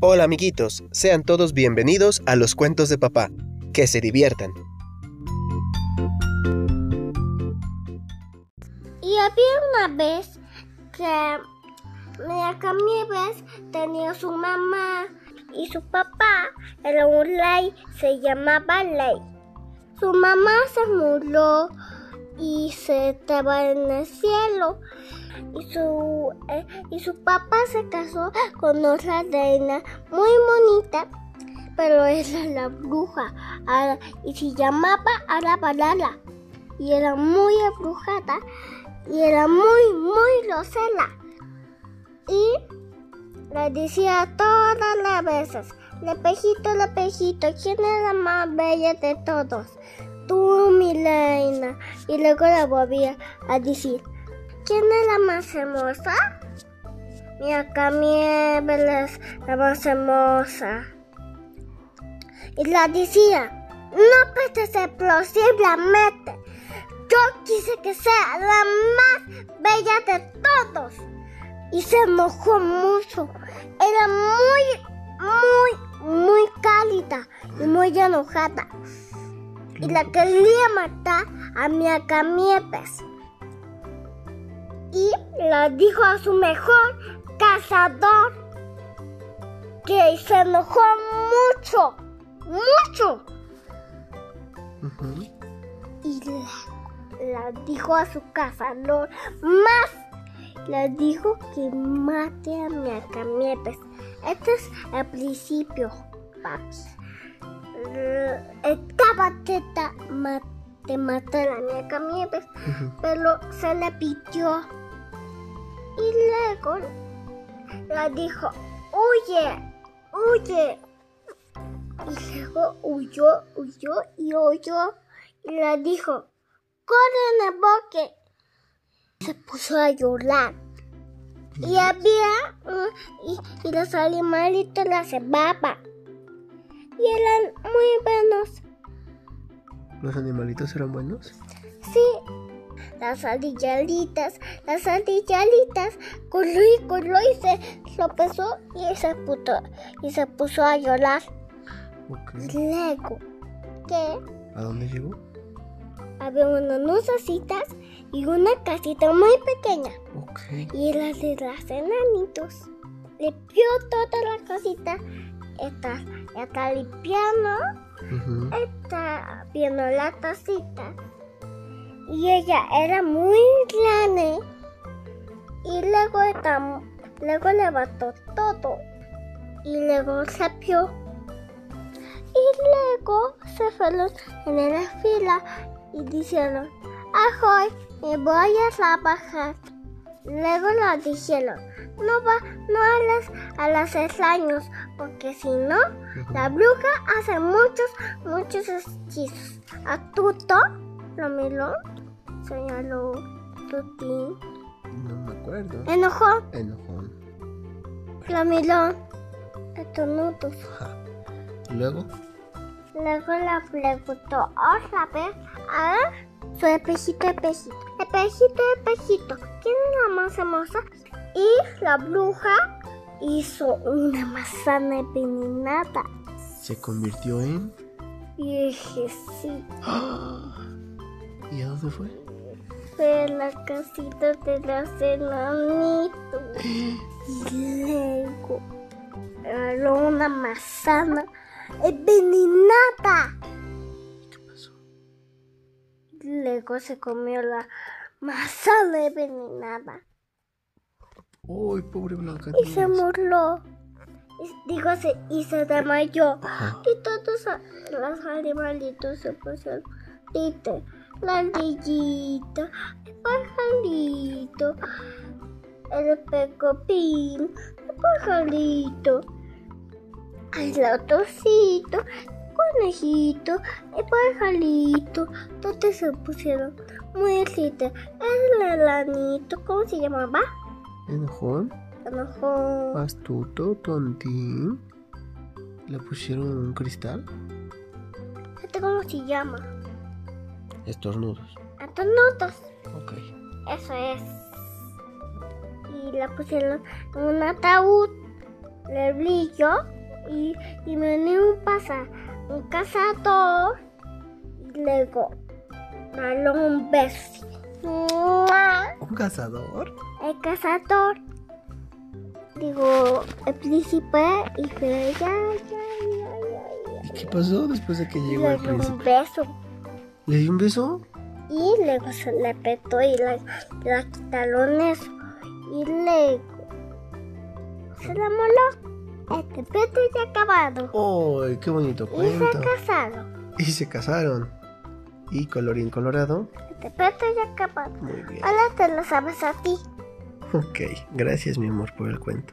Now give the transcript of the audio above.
Hola amiguitos, sean todos bienvenidos a los cuentos de papá. Que se diviertan. Y había una vez que Nieves tenía su mamá y su papá era un ley, se llamaba Ley. Su mamá se murió y se estaba en el cielo y su, eh, y su papá se casó con otra reina muy bonita, pero era la bruja y se llamaba Arabalala y era muy abrujada y era muy, muy rosela. Y le decía todas las veces, Lepejito, Lepejito, ¿quién es la más bella de todos? Tú, mi reina. Y luego le volvía a decir, ¿quién es la más hermosa? Mi acá es la más hermosa. Y la decía, no puedes explosivamente. Yo quise que sea la más bella de todos. Y se enojó mucho. Era muy, muy, muy cálida y muy enojada. Y la quería matar a mi acamiepes. La dijo a su mejor cazador que se enojó mucho, mucho. Y la, dijo a su cazador más. Le dijo que mate a mi acamiepes. Este es el principio, papi. Estaba teta de matar a mi acamiepes, pero se le pidió. Y luego la dijo, huye, huye. Y luego huyó, huyó y huyó. Y la dijo, corre en el bosque. Se puso a llorar. Y había, y, los animalitos la cebaban. Y eran muy buenos. ¿Los animalitos eran buenos? Sí, las ardillalitas, las ardillalitas, corrió y corrió y se tropezó y se puso, y se puso a llorar. Luego, ¿qué? ¿A dónde llegó? Había unas lucecitas y una casita muy pequeña. Y era de las enanitos. Limpió toda la casita. Está, está limpiando. Está viendo la tacita y ella era muy grande y luego, luego levantó todo y luego se pió y luego se fueron en la fila y dijeron ¡Ajoy! Me voy a trabajar. Luego lo dijeron, no va, no a las, a los seis años, porque si no, la bruja hace muchos, muchos hechizos. A tuto, lo miró señaló Tutín. No me acuerdo. Enojón. Enojón. Flamilón. Estornudos. ¿Luego? Luego la preguntó otra vez a su espejito, espejito. Espejito, espejito. ¿Quién es la más hermosa? Y la bruja hizo una manzana envenenada. ¿Se convirtió en? Sí. ¿Y a dónde fue? De la casita de los enanitos. Y luego agarró una manzana envenenada. ¿Qué pasó? Luego se comió la manzana envenenada. Uy, pobre Blanca. Y se murió. Digo, se, y se desmayó. Y todos los animalitos se pusieron la ardillita, el pajarito, el pecopín, el pajarito, el lotocito, el conejito, el pajarito, todos se pusieron muy tristes. El elanito, ¿cómo se llamaba? Enojón. Enojón. Astuto, tontín. ¿Le pusieron un cristal? ¿Este cómo se llama? Estornudos. Estornudos. Ok. Eso es. Y la pusieron en un ataúd. le brillo y, y venía un pasa, un cazador y luego darle un beso. ¡Mua! ¿Un cazador? El cazador, digo, el príncipe y fue ya, ya, ya, ya, ¿Y qué pasó después de que llegó el dio un príncipe? beso ¿Le dio un beso? y luego se le petó y le, le quitaron eso y luego se la moló. Este peto ya acabado. ¡Ay, qué bonito Y se cuento! casaron. Y se casaron. Y colorín colorado. Este peto ya acabado. Muy bien. Ahora te lo sabes a ti. Ok, gracias mi amor por el cuento.